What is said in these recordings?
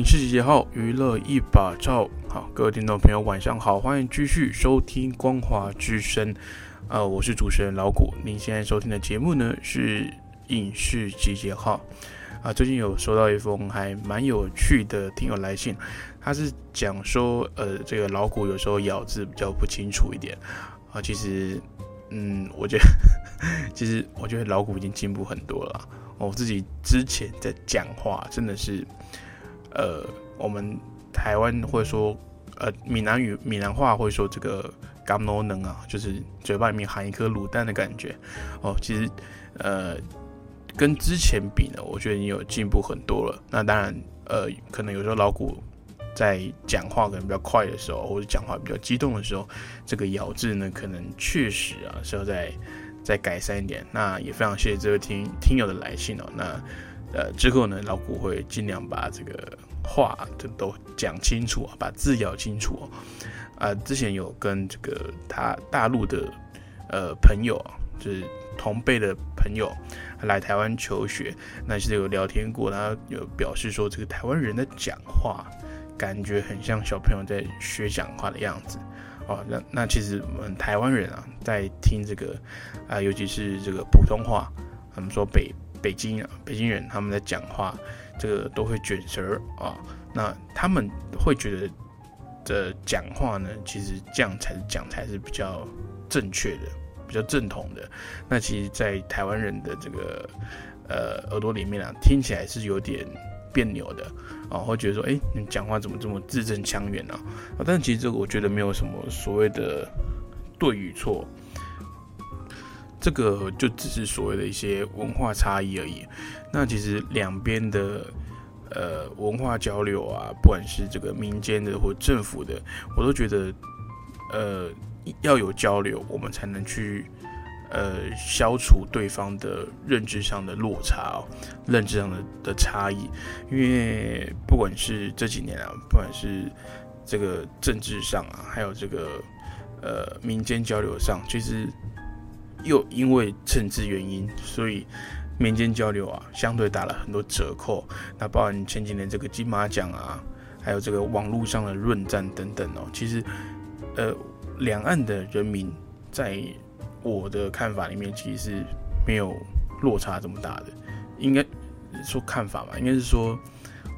影视集结号，娱乐一把照。好，各位听众朋友，晚上好，欢迎继续收听《光华之声》。呃，我是主持人老谷。您现在收听的节目呢是影视集结号。啊，最近有收到一封还蛮有趣的听友来信，他是讲说，呃，这个老谷有时候咬字比较不清楚一点。啊，其实，嗯，我觉得，其实我觉得老谷已经进步很多了。我自己之前在讲话真的是。呃，我们台湾会说，呃，闽南语、闽南话会说这个“甘诺能”啊，就是嘴巴里面含一颗卤蛋的感觉。哦，其实，呃，跟之前比呢，我觉得你有进步很多了。那当然，呃，可能有时候老古在讲话可能比较快的时候，或者讲话比较激动的时候，这个咬字呢，可能确实啊是要再再改善一点。那也非常谢谢这位听听友的来信哦。那呃，之后呢，老古会尽量把这个话都都讲清楚啊，把字咬清楚哦。啊，之前有跟这个他大陆的呃朋友啊，就是同辈的朋友来台湾求学，那是有聊天过，他有表示说，这个台湾人的讲话感觉很像小朋友在学讲话的样子哦。那那其实我们台湾人啊，在听这个啊，尤其是这个普通话，我们说北。北京啊，北京人他们在讲话，这个都会卷舌啊。那他们会觉得的讲话呢，其实这样才是讲才是比较正确的，比较正统的。那其实，在台湾人的这个呃耳朵里面啊，听起来是有点别扭的啊，会觉得说，哎，你讲话怎么这么字正腔圆呢？啊，但其实这个我觉得没有什么所谓的对与错。这个就只是所谓的一些文化差异而已。那其实两边的呃文化交流啊，不管是这个民间的或政府的，我都觉得呃要有交流，我们才能去呃消除对方的认知上的落差哦，认知上的的差异。因为不管是这几年啊，不管是这个政治上啊，还有这个呃民间交流上，其实。又因为政治原因，所以民间交流啊，相对打了很多折扣。那包含前几年这个金马奖啊，还有这个网络上的论战等等哦。其实，呃，两岸的人民在我的看法里面，其实是没有落差这么大的。应该说看法吧，应该是说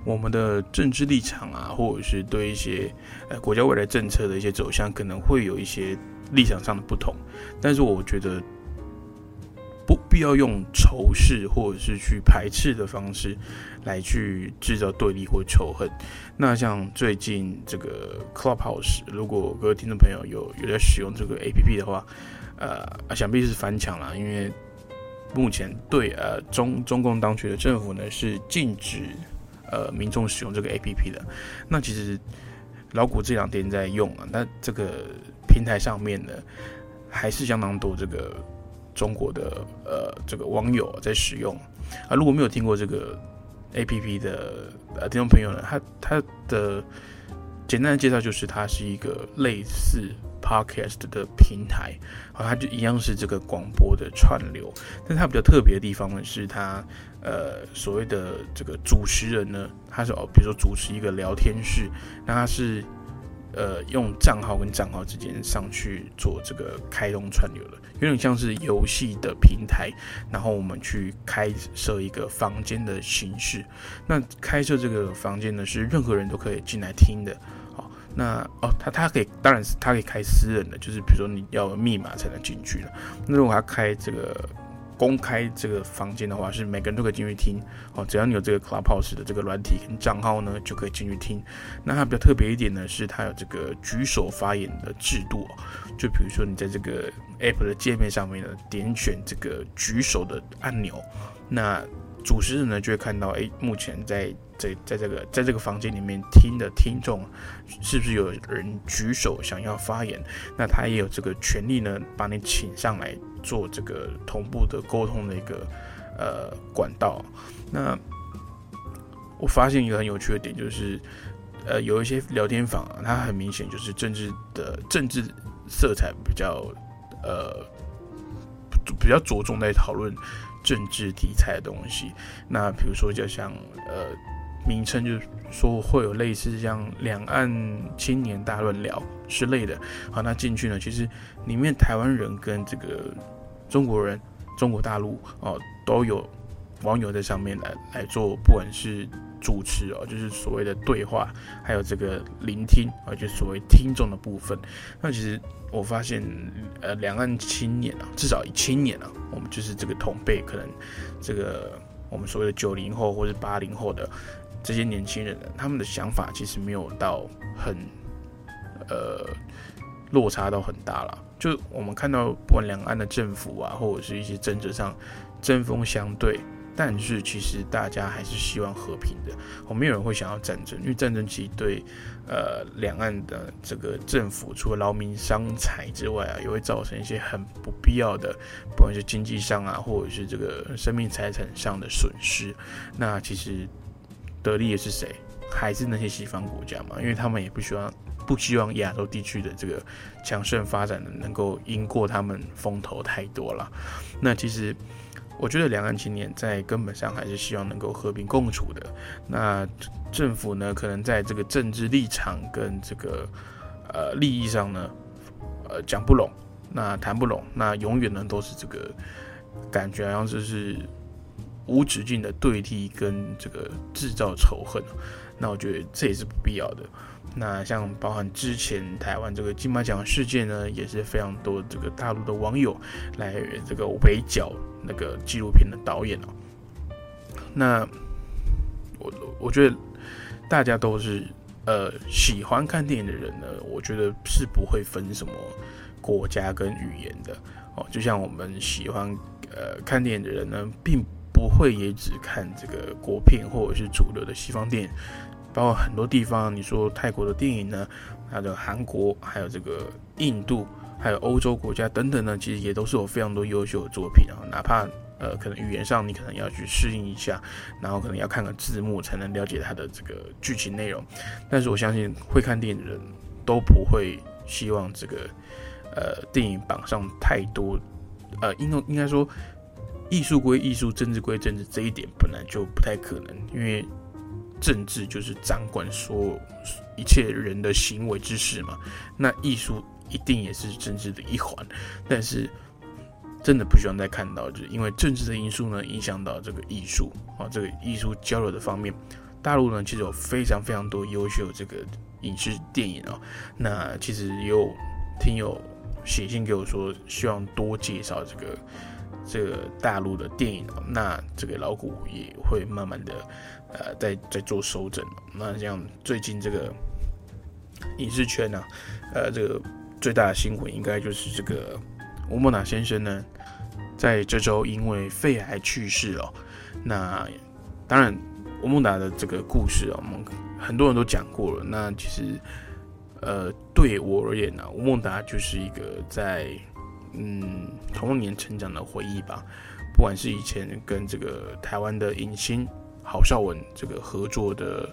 我们的政治立场啊，或者是对一些呃国家未来政策的一些走向，可能会有一些。立场上的不同，但是我觉得不必要用仇视或者是去排斥的方式来去制造对立或仇恨。那像最近这个 Clubhouse，如果各位听众朋友有有在使用这个 APP 的话，呃，想必是翻墙了，因为目前对呃中中共当局的政府呢是禁止呃民众使用这个 APP 的。那其实老谷这两天在用啊，那这个。平台上面呢，还是相当多这个中国的呃这个网友在使用啊。如果没有听过这个 A P P 的呃听众朋友呢，它它的简单的介绍就是它是一个类似 Podcast 的平台啊，它就一样是这个广播的串流。但它比较特别的地方呢，是它呃所谓的这个主持人呢，他是哦，比如说主持一个聊天室，那他是。呃，用账号跟账号之间上去做这个开通串流的，有点像是游戏的平台，然后我们去开设一个房间的形式。那开设这个房间呢，是任何人都可以进来听的。好，那哦，他他可以，当然是他可以开私人的，就是比如说你要密码才能进去的。那如果他开这个。公开这个房间的话，是每个人都可以进去听哦。只要你有这个 Clubhouse 的这个软体跟账号呢，就可以进去听。那它比较特别一点呢，是它有这个举手发言的制度。就比如说你在这个 App 的界面上面呢，点选这个举手的按钮，那主持人呢就会看到，哎，目前在在在这个在这个房间里面听的听众，是不是有人举手想要发言？那他也有这个权利呢，把你请上来做这个同步的沟通的一个呃管道。那我发现一个很有趣的点，就是呃有一些聊天房啊，它很明显就是政治的政治色彩比较呃比较着重在讨论。政治题材的东西，那比如说就像呃名称，就是说会有类似像两岸青年大论聊之类的。好，那进去呢，其实里面台湾人跟这个中国人、中国大陆哦都有网友在上面来来做，不管是主持哦，就是所谓的对话，还有这个聆听啊，就所谓听众的部分。那其实。我发现，呃，两岸青年啊，至少以青年啊，我们就是这个同辈，可能这个我们所谓的九零后或者八零后的这些年轻人呢，他们的想法其实没有到很，呃，落差到很大了。就我们看到，不管两岸的政府啊，或者是一些政治上针锋相对。但是其实大家还是希望和平的，我没有人会想要战争，因为战争其实对呃两岸的这个政府除了劳民伤财之外啊，也会造成一些很不必要的，不管是经济上啊，或者是这个生命财产上的损失。那其实得利的是谁？还是那些西方国家嘛？因为他们也不希望不希望亚洲地区的这个强盛发展的能够赢过他们风头太多了。那其实。我觉得两岸青年在根本上还是希望能够和平共处的。那政府呢，可能在这个政治立场跟这个呃利益上呢，呃讲不拢，那谈不拢，那永远呢都是这个感觉好像就是无止境的对立跟这个制造仇恨。那我觉得这也是不必要的。那像包含之前台湾这个金马奖事件呢，也是非常多这个大陆的网友来这个围剿。那个纪录片的导演哦，那我我觉得大家都是呃喜欢看电影的人呢，我觉得是不会分什么国家跟语言的哦。就像我们喜欢呃看电影的人呢，并不会也只看这个国片或者是主流的西方电影，包括很多地方，你说泰国的电影呢，还有韩国，还有这个印度。还有欧洲国家等等呢，其实也都是有非常多优秀的作品啊。哪怕呃，可能语言上你可能要去适应一下，然后可能要看个字幕才能了解它的这个剧情内容。但是我相信会看电影的人都不会希望这个呃电影榜上太多呃，应应该说艺术归艺术，政治归政治，这一点本来就不太可能，因为政治就是掌管所有一切人的行为之事嘛。那艺术。一定也是政治的一环，但是真的不希望再看到，就是因为政治的因素呢，影响到这个艺术啊，这个艺术交流的方面。大陆呢，其实有非常非常多优秀这个影视电影啊。那其实有听友写信给我说，希望多介绍这个这个大陆的电影啊。那这个老谷也会慢慢的呃，在在做收整。那像最近这个影视圈呢，呃，这个。最大的新闻应该就是这个吴孟达先生呢，在这周因为肺癌去世了。那当然，吴孟达的这个故事啊，我们很多人都讲过了。那其实，呃，对我而言呢，吴孟达就是一个在嗯童年成长的回忆吧。不管是以前跟这个台湾的影星郝邵文这个合作的。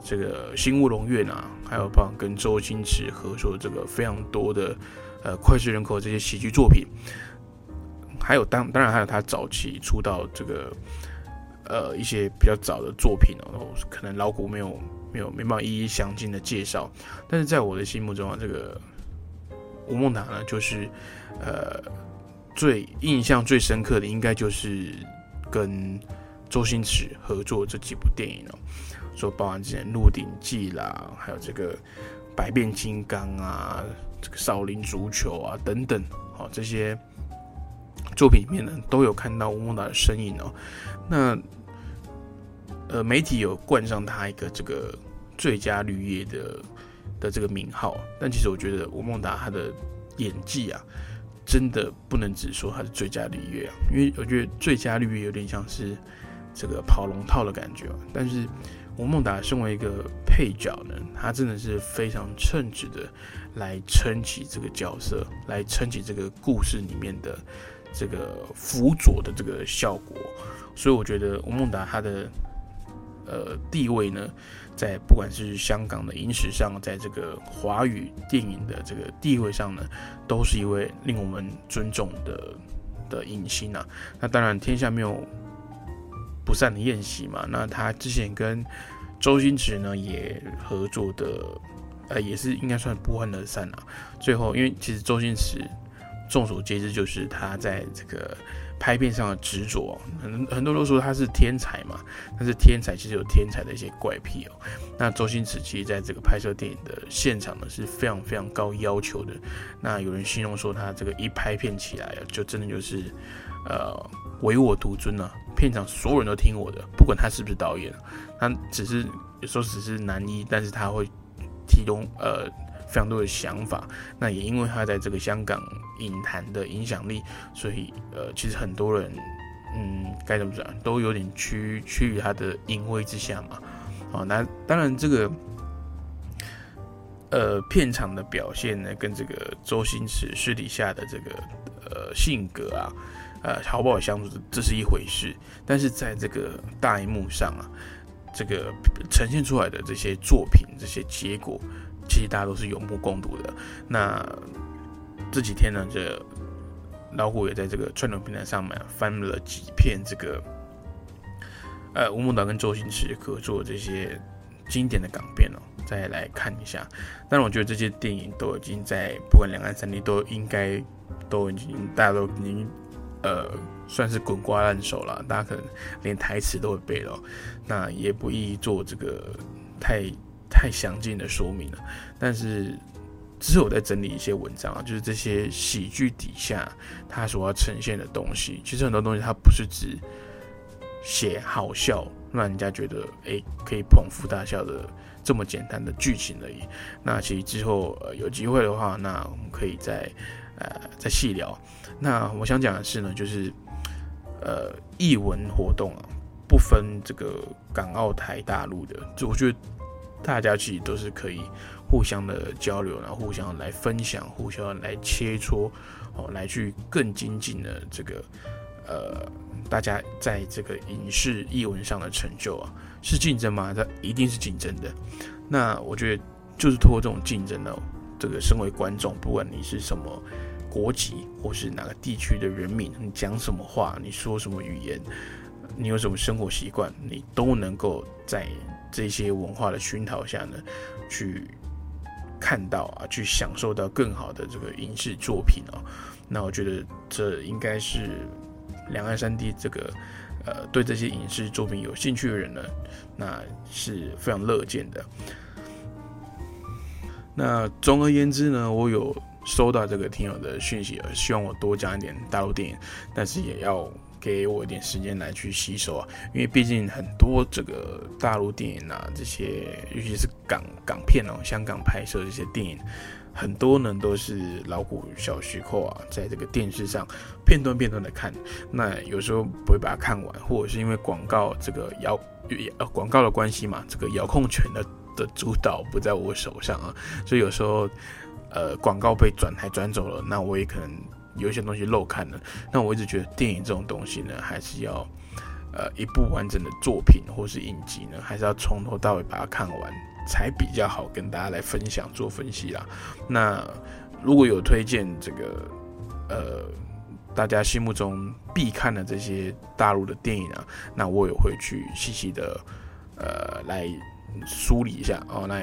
这个《新乌龙院》啊，还有帮跟周星驰合作这个非常多的呃脍炙人口这些喜剧作品，还有当当然还有他早期出道这个呃一些比较早的作品哦，可能老古没有没有没办法一一详尽的介绍，但是在我的心目中啊，这个吴孟达呢，就是呃最印象最深刻的，应该就是跟周星驰合作这几部电影哦。说包含之前《鹿鼎记》啦，还有这个《百变金刚》啊，这个《少林足球》啊等等，好这些作品里面呢，都有看到吴孟达的身影哦。那呃，媒体有冠上他一个这个最佳绿叶的的这个名号，但其实我觉得吴孟达他的演技啊，真的不能只说他是最佳绿叶啊，因为我觉得最佳绿叶有点像是这个跑龙套的感觉，但是。吴孟达身为一个配角呢，他真的是非常称职的来撑起这个角色，来撑起这个故事里面的这个辅佐的这个效果。所以我觉得吴孟达他的呃地位呢，在不管是香港的影史上，在这个华语电影的这个地位上呢，都是一位令我们尊重的的影星啊。那当然，天下没有。不散的宴席嘛，那他之前跟周星驰呢也合作的，呃，也是应该算不欢而散了。最后，因为其实周星驰众所皆知，就是他在这个拍片上的执着，很很多都说他是天才嘛，但是天才其实有天才的一些怪癖哦。那周星驰其实在这个拍摄电影的现场呢是非常非常高要求的。那有人形容说他这个一拍片起来啊，就真的就是呃唯我独尊啊。片场所有人都听我的，不管他是不是导演，他只是有时候只是男一，但是他会提供呃非常多的想法。那也因为他在这个香港影坛的影响力，所以呃其实很多人嗯该怎么讲都有点趋趋于他的淫威之下嘛。哦，那当然这个呃片场的表现呢，跟这个周星驰私底下的这个呃性格啊。呃，好不好相处，这是一回事。但是在这个大荧幕上啊，这个呈现出来的这些作品、这些结果，其实大家都是有目共睹的。那这几天呢，这老虎也在这个串流平台上面翻了几片这个，呃，吴孟达跟周星驰合作这些经典的港片哦，再来看一下。但是我觉得这些电影都已经在不管两岸三地都应该都已经大家都已经。呃，算是滚瓜烂熟了，大家可能连台词都会背了，那也不宜做这个太太详尽的说明了。但是之后我在整理一些文章啊，就是这些喜剧底下它所要呈现的东西，其实很多东西它不是只写好笑，让人家觉得哎可以捧腹大笑的这么简单的剧情而已。那其实之后呃有机会的话，那我们可以再。呃，再细聊。那我想讲的是呢，就是呃，译文活动啊，不分这个港澳台大陆的，就我觉得大家其实都是可以互相的交流，然后互相来分享，互相来切磋，哦，来去更精进的这个呃，大家在这个影视译文上的成就啊，是竞争吗？它一定是竞争的。那我觉得就是通过这种竞争呢，这个身为观众，不管你是什么。国籍或是哪个地区的人民，你讲什么话，你说什么语言，你有什么生活习惯，你都能够在这些文化的熏陶下呢，去看到啊，去享受到更好的这个影视作品哦。那我觉得这应该是两岸三地这个呃对这些影视作品有兴趣的人呢，那是非常乐见的。那总而言之呢，我有。收到这个听友的讯息，希望我多讲一点大陆电影，但是也要给我一点时间来去吸收啊，因为毕竟很多这个大陆电影啊，这些尤其是港港片哦，香港拍摄这些电影，很多呢都是老虎小时候啊，在这个电视上片段片段的看，那有时候不会把它看完，或者是因为广告这个遥呃广告的关系嘛，这个遥控权的的主导不在我手上啊，所以有时候。呃，广告被转台转走了，那我也可能有一些东西漏看了。那我一直觉得电影这种东西呢，还是要呃一部完整的作品或是影集呢，还是要从头到尾把它看完，才比较好跟大家来分享做分析啦。那如果有推荐这个呃大家心目中必看的这些大陆的电影啊，那我也会去细细的呃来梳理一下哦，那。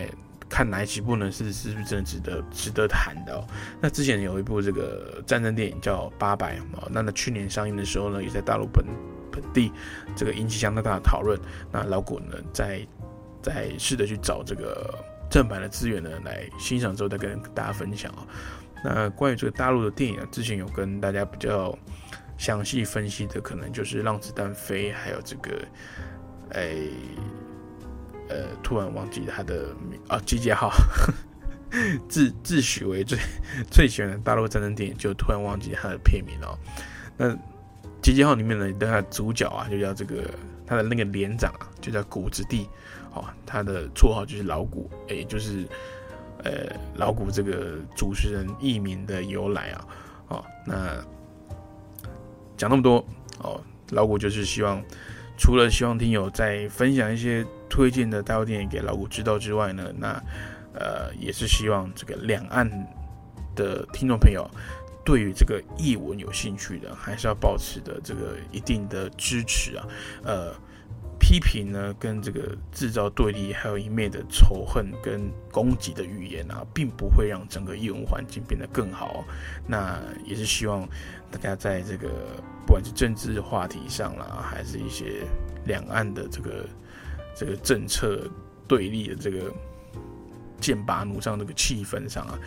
看哪几部呢？是是不是真的值得值得谈的？那之前有一部这个战争电影叫《八百》啊，那那去年上映的时候呢，也在大陆本本地这个引起相当大的讨论。那老谷呢，在在试着去找这个正版的资源呢，来欣赏之后再跟大家分享啊。那关于这个大陆的电影啊，之前有跟大家比较详细分析的可能就是让子弹飞，还有这个，哎，呃，突然忘记他的名啊，集结号，自自诩为最最喜欢的大陆战争电影，就突然忘记他的片名了。那集结号里面呢，的主角啊，就叫这个他的那个连长啊，就叫谷子地，哦，他的绰号就是老谷，哎，就是呃老谷这个主持人艺名的由来啊，哦，那。讲那么多哦，老谷就是希望，除了希望听友再分享一些推荐的大陆电影给老谷知道之外呢，那呃也是希望这个两岸的听众朋友对于这个译文有兴趣的，还是要保持的这个一定的支持啊，呃。批评呢，跟这个制造对立，还有一面的仇恨跟攻击的语言啊，并不会让整个译文环境变得更好。那也是希望大家在这个不管是政治话题上啦，还是一些两岸的这个这个政策对立的这个剑拔弩张这个气氛上啊，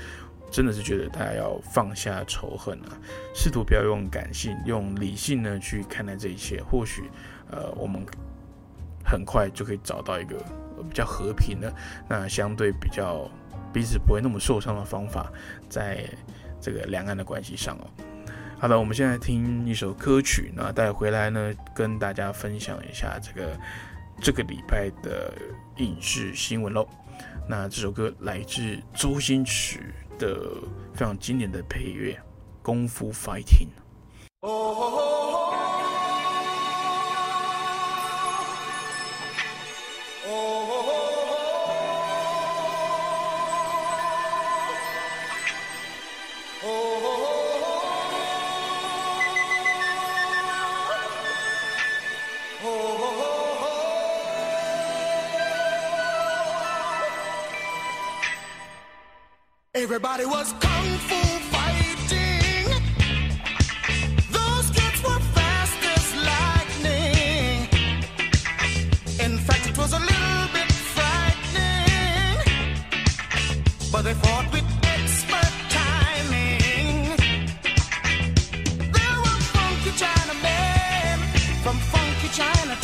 真的是觉得大家要放下仇恨啊，试图不要用感性、用理性呢去看待这一切。或许，呃，我们。很快就可以找到一个比较和平的，那相对比较彼此不会那么受伤的方法，在这个两岸的关系上哦。好的，我们现在听一首歌曲，那带回来呢，跟大家分享一下这个这个礼拜的影视新闻喽。那这首歌来自周星驰的非常经典的配乐《功夫 Fighting》。Everybody was China.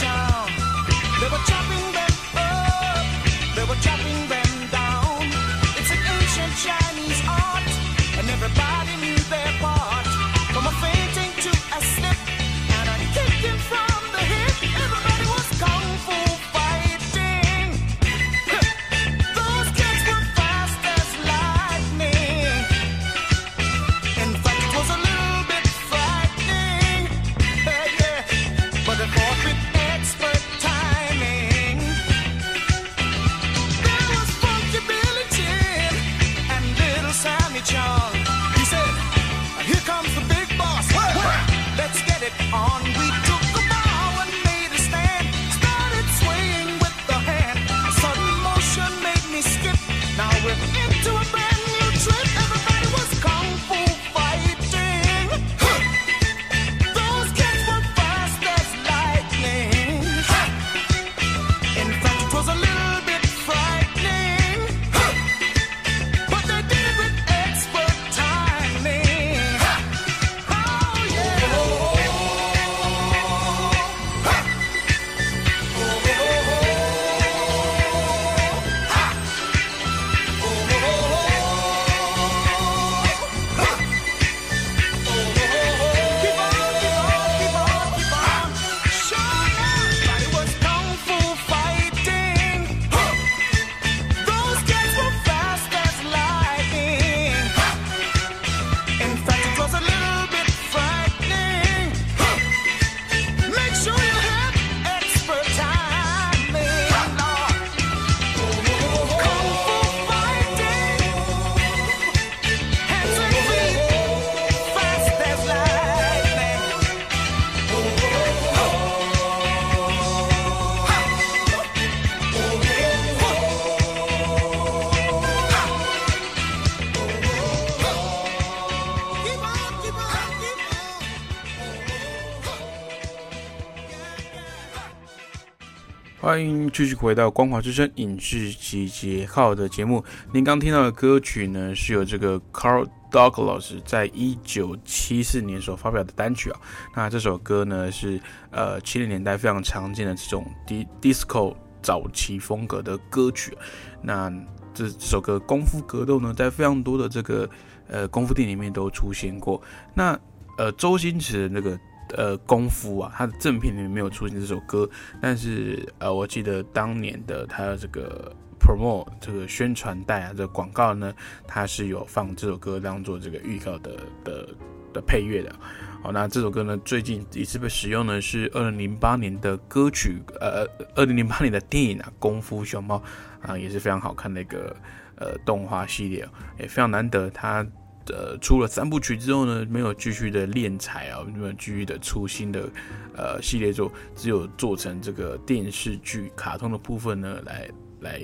欢迎继续回到《光华之声》影视集结号的节目。您刚听到的歌曲呢，是由这个 Carl Douglas 在一九七四年所发表的单曲啊。那这首歌呢，是呃七零年代非常常见的这种 D disco 早期风格的歌曲。那这这首歌《功夫格斗》呢，在非常多的这个呃功夫店里面都出现过。那呃周星驰的那个。呃，功夫啊，他的正片里面没有出现这首歌，但是呃，我记得当年的他这个 promo 这个宣传带啊，这个广告呢，他是有放这首歌当做这个预告的的的配乐的。好，那这首歌呢，最近一次被使用呢是二零零八年的歌曲，呃，二零零八年的电影啊，《功夫熊猫》啊，也是非常好看的一个呃动画系列，也非常难得它。呃，出了三部曲之后呢，没有继续的练才啊，没有继续的出新的呃系列作，只有做成这个电视剧、卡通的部分呢，来来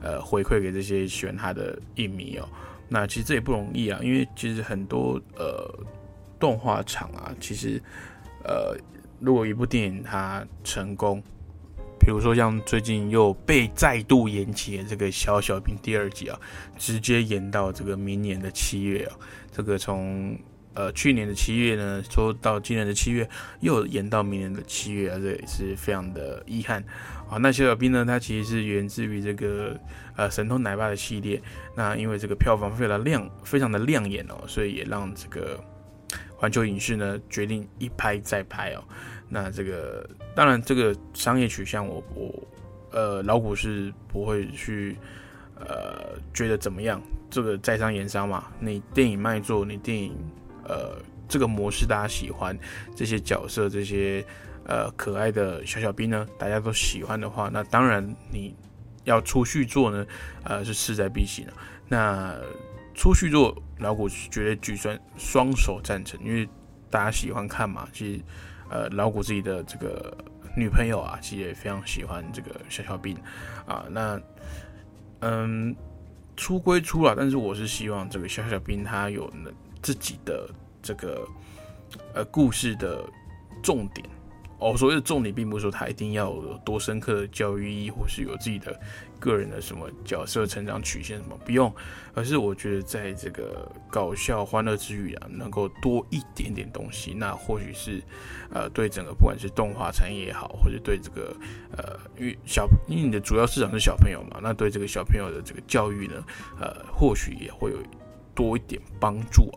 呃回馈给这些喜欢他的影迷哦。那其实这也不容易啊，因为其实很多呃动画厂啊，其实呃如果一部电影它成功。比如说，像最近又被再度延期的这个《小小兵》第二季啊，直接延到这个明年的七月啊。这个从呃去年的七月呢，说到今年的七月，又延到明年的七月啊，这也是非常的遗憾啊。那《小小兵》呢，它其实是源自于这个呃《神偷奶爸》的系列。那因为这个票房非常亮，非常的亮眼哦，所以也让这个环球影视呢决定一拍再拍哦。那这个当然，这个商业取向，我我呃老股是不会去呃觉得怎么样。这个在商言商嘛，你电影卖座，你电影呃这个模式大家喜欢，这些角色这些呃可爱的小小兵呢，大家都喜欢的话，那当然你要出续作呢，呃是势在必行的。那出续作，老股绝对举双双手赞成，因为大家喜欢看嘛，其实。呃，老谷自己的这个女朋友啊，其实也非常喜欢这个小小兵啊。那嗯，出归出了，但是我是希望这个小小兵他有自己的这个呃故事的重点。哦，所谓的重点，并不是说他一定要有多深刻的教育意义，或是有自己的个人的什么角色成长曲线什么，不用。而是我觉得在这个搞笑欢乐之余啊，能够多一点点东西，那或许是呃对整个不管是动画产业也好，或者对这个呃因为小因为你的主要市场是小朋友嘛，那对这个小朋友的这个教育呢，呃或许也会有多一点帮助。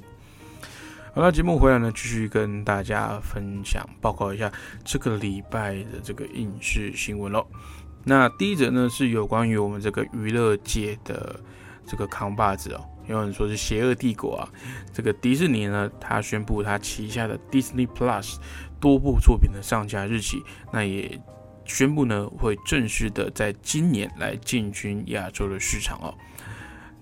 好了，节目回来呢，继续跟大家分享报告一下这个礼拜的这个影视新闻喽。那第一则呢是有关于我们这个娱乐界的这个扛把子哦，有人说是邪恶帝国啊。这个迪士尼呢，它宣布它旗下的 Disney Plus 多部作品的上架日期，那也宣布呢会正式的在今年来进军亚洲的市场哦。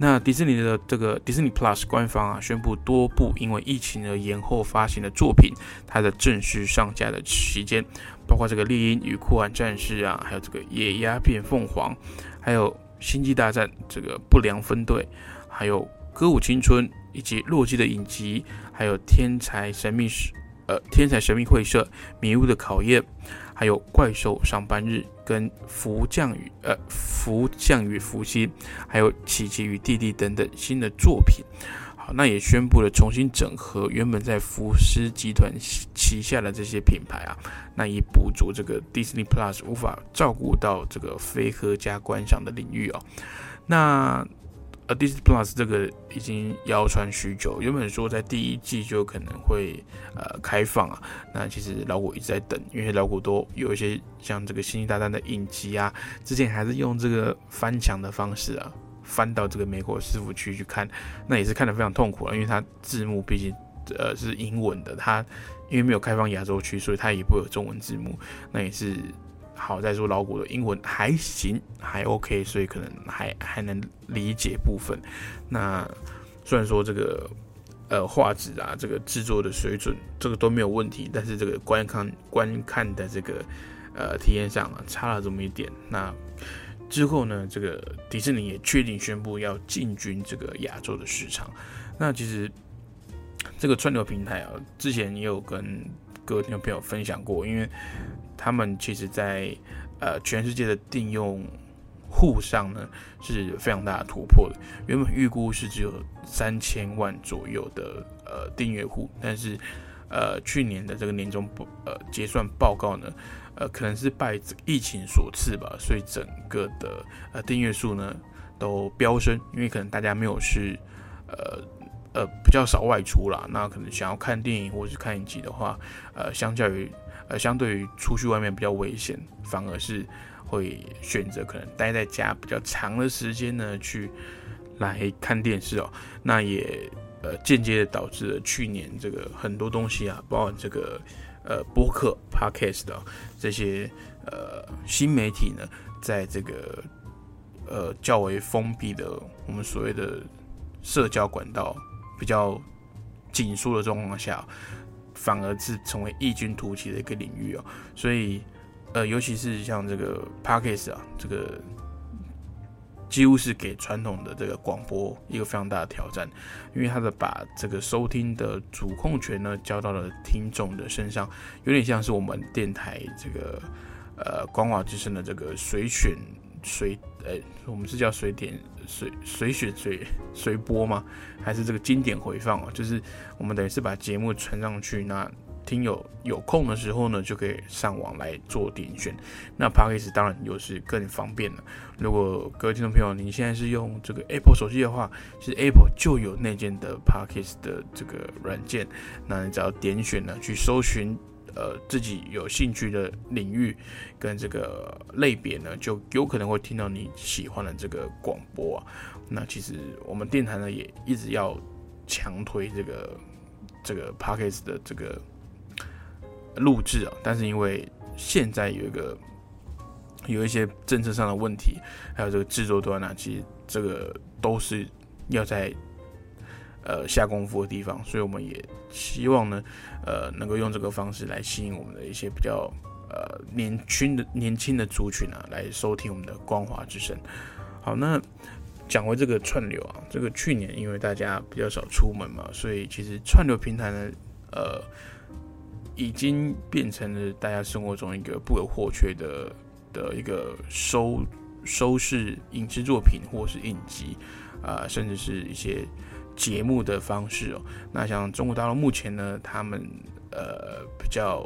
那迪士尼的这个 Disney Plus 官方啊，宣布多部因为疫情而延后发行的作品，它的正式上架的期间，包括这个《猎鹰与酷玩战士》啊，还有这个《野鸭变凤凰》，还有《星际大战》这个不良分队，还有《歌舞青春》，以及《洛基的影集》，还有《天才神秘史》呃，《天才神秘会社》《迷雾的考验》。还有怪兽上班日跟福降雨呃福降雨福星，还有奇奇与弟弟等等新的作品，那也宣布了重新整合原本在福斯集团旗下的这些品牌啊，那以补足这个 Disney Plus 无法照顾到这个非合家观赏的领域哦，那。呃，Disney Plus 这个已经谣传许久，原本说在第一季就可能会呃开放啊。那其实老古一直在等，因为老古都有一些像这个《星际大战》的影集啊，之前还是用这个翻墙的方式啊，翻到这个美国师傅区去看，那也是看得非常痛苦了，因为它字幕毕竟呃是英文的，它因为没有开放亚洲区，所以它也不会有中文字幕，那也是。好在说老古的英文还行，还 OK，所以可能还还能理解部分。那虽然说这个呃画质啊，这个制作的水准，这个都没有问题，但是这个观看观看的这个呃体验上啊，差了这么一点。那之后呢，这个迪士尼也确定宣布要进军这个亚洲的市场。那其实这个串流平台啊，之前也有跟。各位听众朋友分享过，因为他们其实在呃全世界的订用户上呢是非常大的突破的。原本预估是只有三千万左右的呃订阅户，但是呃去年的这个年终呃结算报告呢，呃可能是拜疫情所赐吧，所以整个的呃订阅数呢都飙升，因为可能大家没有去呃。呃，比较少外出啦，那可能想要看电影或者是看影集的话，呃，相较于呃，相对于出去外面比较危险，反而是会选择可能待在家比较长的时间呢，去来看电视哦。那也呃间接的导致了去年这个很多东西啊，包括这个呃播客 podcast 的这些呃新媒体呢，在这个呃较为封闭的我们所谓的社交管道。比较紧缩的状况下，反而是成为异军突起的一个领域哦。所以，呃，尤其是像这个 Parkes 啊，这个几乎是给传统的这个广播一个非常大的挑战，因为他的把这个收听的主控权呢交到了听众的身上，有点像是我们电台这个呃光华之声的这个随选。随呃，我们是叫随点随随选随随播吗？还是这个经典回放啊？就是我们等于是把节目传上去，那听友有空的时候呢，就可以上网来做点选。那 p a c k a g e 当然又是更方便了。如果各位听众朋友，您现在是用这个 Apple 手机的话，其实 Apple 就有内建的 p a c k a g e 的这个软件，那你只要点选呢，去搜寻。呃，自己有兴趣的领域跟这个类别呢，就有可能会听到你喜欢的这个广播啊。那其实我们电台呢也一直要强推这个这个 p a c k a g e 的这个录制啊，但是因为现在有一个有一些政策上的问题，还有这个制作端呢，其实这个都是要在。呃，下功夫的地方，所以我们也希望呢，呃，能够用这个方式来吸引我们的一些比较呃年轻的年轻的族群啊，来收听我们的光华之声。好，那讲回这个串流啊，这个去年因为大家比较少出门嘛，所以其实串流平台呢，呃，已经变成了大家生活中一个不可或缺的的一个收收视影视作品或是影集啊，甚至是一些。节目的方式哦，那像中国大陆目前呢，他们呃比较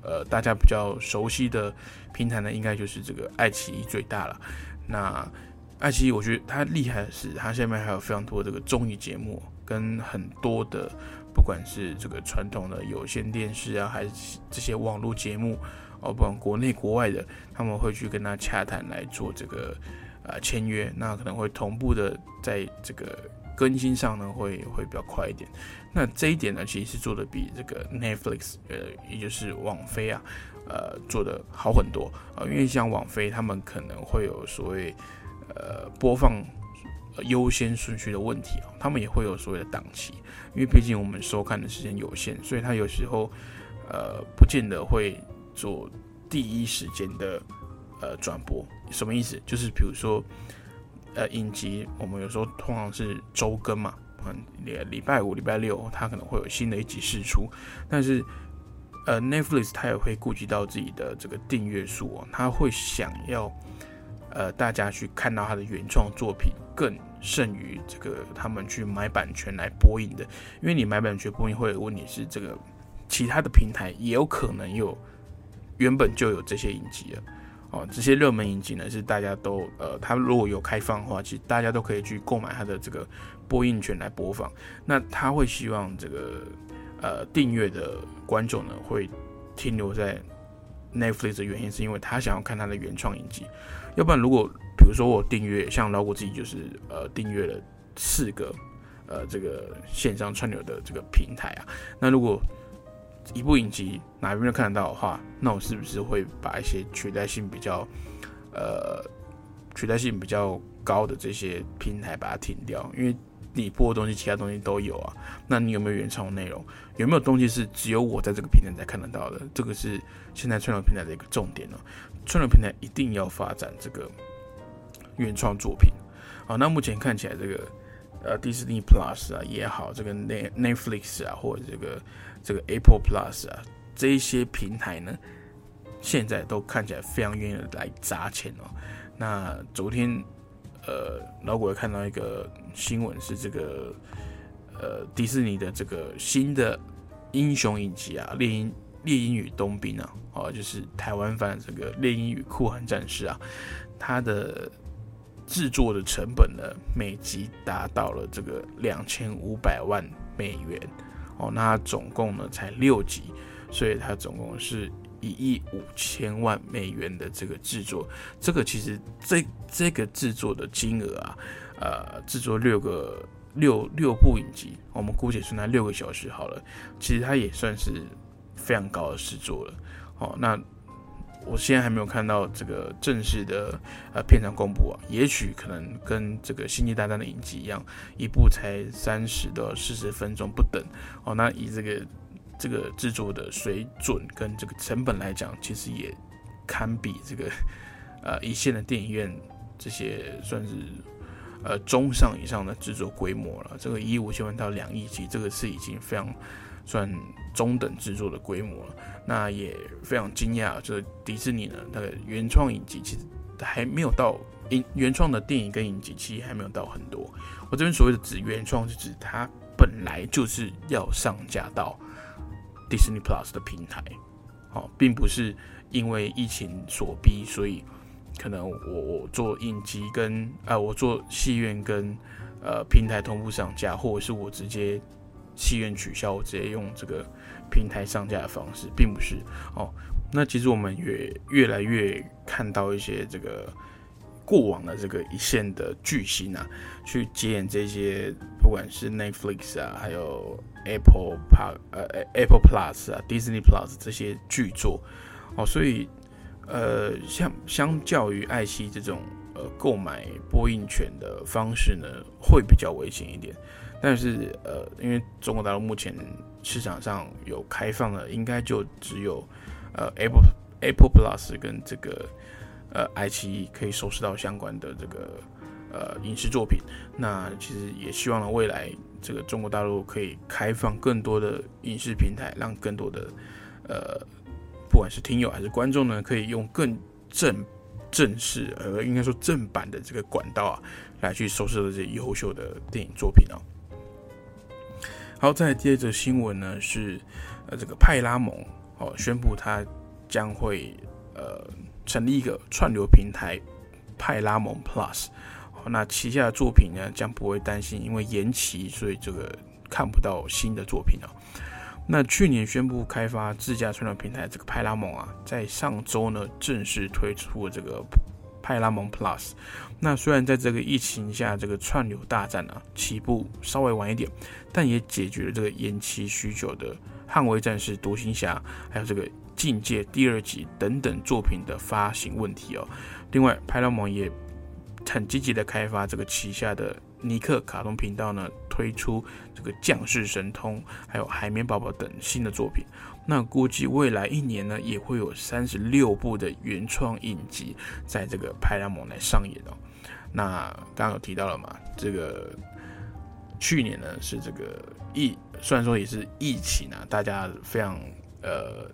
呃大家比较熟悉的平台呢，应该就是这个爱奇艺最大了。那爱奇艺，我觉得它厉害的是，它下面还有非常多这个综艺节目，跟很多的不管是这个传统的有线电视啊，还是这些网络节目哦，不管国内国外的，他们会去跟他洽谈来做这个。啊，签约那可能会同步的在这个更新上呢，会会比较快一点。那这一点呢，其实是做的比这个 Netflix，呃，也就是网飞啊，呃，做的好很多啊。因为像网飞，他们可能会有所谓呃播放优先顺序的问题啊，他们也会有所谓的档期。因为毕竟我们收看的时间有限，所以他有时候呃不见得会做第一时间的。呃，转播什么意思？就是比如说，呃，影集我们有时候通常是周更嘛，嗯，礼礼拜五、礼拜六它可能会有新的一集释出，但是呃，Netflix 它也会顾及到自己的这个订阅数哦，它会想要呃大家去看到它的原创作品更胜于这个他们去买版权来播映的，因为你买版权播映会有问题是这个其他的平台也有可能有原本就有这些影集了。哦，这些热门影集呢，是大家都呃，他如果有开放的话，其实大家都可以去购买他的这个播映权来播放。那他会希望这个呃订阅的观众呢，会停留在 Netflix 的原因，是因为他想要看他的原创影集。要不然，如果比如说我订阅，像老谷自己就是呃订阅了四个呃这个线上串流的这个平台啊，那如果一部影集哪边都看得到的话，那我是不是会把一些取代性比较，呃，取代性比较高的这些平台把它停掉？因为你播的东西，其他东西都有啊。那你有没有原创内容？有没有东西是只有我在这个平台才看得到的？这个是现在串流平台的一个重点哦。串流平台一定要发展这个原创作品。好，那目前看起来这个呃，Disney Plus 啊也好，这个 Netflix 啊，或者这个这个 Apple Plus 啊，这一些平台呢，现在都看起来非常愿意来砸钱哦。那昨天，呃，老鬼看到一个新闻，是这个呃迪士尼的这个新的英雄影集啊，《猎鹰猎鹰与冬兵》啊，哦，就是台湾版这个《猎鹰与酷寒战士》啊，它的。制作的成本呢，每集达到了这个两千五百万美元哦，那总共呢才六集，所以它总共是一亿五千万美元的这个制作。这个其实这这个制作的金额啊，呃，制作六个六六部影集，我们姑且算它六个小时好了，其实它也算是非常高的制作了。哦，那。我现在还没有看到这个正式的呃片场公布啊，也许可能跟这个《星际大战》的影集一样，一部才三十到四十分钟不等哦。那以这个这个制作的水准跟这个成本来讲，其实也堪比这个呃一线的电影院这些算是呃中上以上的制作规模了。这个一亿五千万到两亿级，这个是已经非常。算中等制作的规模了，那也非常惊讶，就是迪士尼呢，它的原创影集其实还没有到影原创的电影跟影集，其实还没有到很多。我这边所谓的指原创，是指它本来就是要上架到 Disney Plus 的平台，哦，并不是因为疫情所逼，所以可能我我做影集跟啊，我做戏院跟呃平台同步上架，或者是我直接。戏院取消，我直接用这个平台上架的方式，并不是哦。那其实我们也越来越看到一些这个过往的这个一线的巨星啊，去接演这些不管是 Netflix 啊，还有 Apple Plus 呃 Apple Plus 啊，Disney Plus 这些巨作哦。所以呃，相相较于爱奇艺这种呃购买播映权的方式呢，会比较危险一点。但是，呃，因为中国大陆目前市场上有开放的，应该就只有，呃，Apple Apple Plus 跟这个，呃，爱奇艺可以收视到相关的这个，呃，影视作品。那其实也希望呢，未来这个中国大陆可以开放更多的影视平台，让更多的，呃，不管是听友还是观众呢，可以用更正正式，呃，应该说正版的这个管道啊，来去收视这些优秀的电影作品哦。然后，再接着新闻呢是，呃，这个派拉蒙哦宣布他将会呃成立一个串流平台派拉蒙 Plus，那旗下的作品呢将不会担心因为延期，所以这个看不到新的作品了。那去年宣布开发自家串流平台这个派拉蒙啊，在上周呢正式推出了这个。派拉蒙 Plus，那虽然在这个疫情下，这个串流大战啊起步稍微晚一点，但也解决了这个延期许久的《捍卫战士》《独行侠》还有这个《境界》第二集等等作品的发行问题哦。另外，派拉蒙也很积极的开发这个旗下的尼克卡通频道呢，推出这个《降世神通》还有《海绵宝宝》等新的作品。那估计未来一年呢，也会有三十六部的原创影集在这个派拉蒙来上演哦。那刚刚有提到了嘛，这个去年呢是这个疫，虽然说也是疫情啊，大家非常呃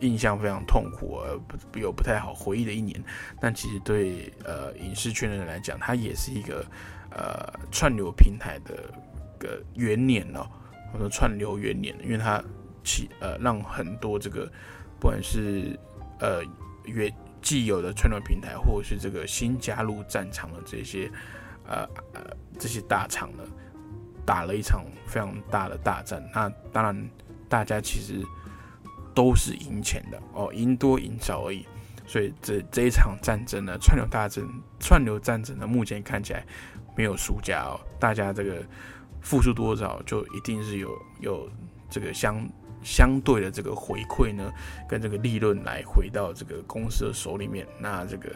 印象非常痛苦，而不有不太好回忆的一年。但其实对呃影视圈的人来讲，它也是一个呃串流平台的个元年哦，或者串流元年，因为它。起呃，让很多这个不管是呃原既有的串流平台，或者是这个新加入战场的这些呃呃这些大厂呢，打了一场非常大的大战。那当然，大家其实都是赢钱的哦，赢多赢少而已。所以这这一场战争呢，串流大战、串流战争呢，目前看起来没有输家哦。大家这个付出多少，就一定是有有这个相。相对的这个回馈呢，跟这个利润来回到这个公司的手里面，那这个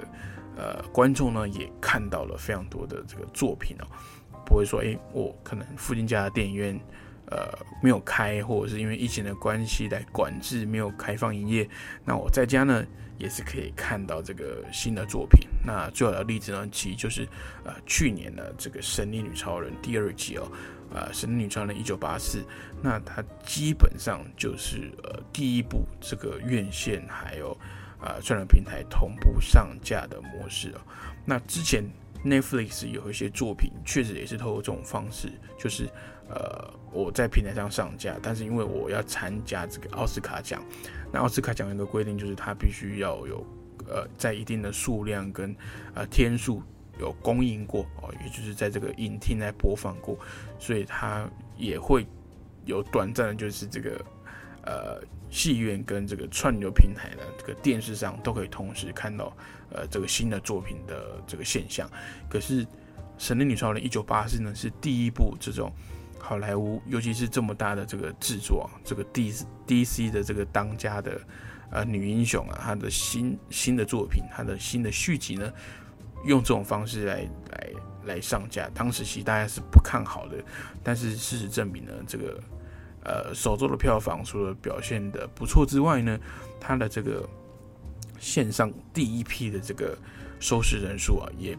呃观众呢也看到了非常多的这个作品哦，不会说哎我可能附近家的电影院呃没有开，或者是因为疫情的关系来管制没有开放营业，那我在家呢也是可以看到这个新的作品。那最好的例子呢，其实就是呃去年的这个《神力女超人》第二季哦，呃《神女超人》一九八四，那它基本上就是呃第一部这个院线还有呃串流平台同步上架的模式哦。那之前。Netflix 有一些作品，确实也是透过这种方式，就是呃我在平台上上架，但是因为我要参加这个奥斯卡奖，那奥斯卡奖有一个规定，就是它必须要有呃在一定的数量跟呃天数有公映过哦，也就是在这个影厅来播放过，所以它也会有短暂的，就是这个呃。戏院跟这个串流平台的这个电视上都可以同时看到，呃，这个新的作品的这个现象。可是《神力女超人》一九八四呢，是第一部这种好莱坞，尤其是这么大的这个制作，这个 D D C 的这个当家的呃女英雄啊，她的新新的作品，她的新的续集呢，用这种方式来来来上架。当时其实大家是不看好的，但是事实证明呢，这个。呃，首周的票房除了表现的不错之外呢，它的这个线上第一批的这个收视人数啊，也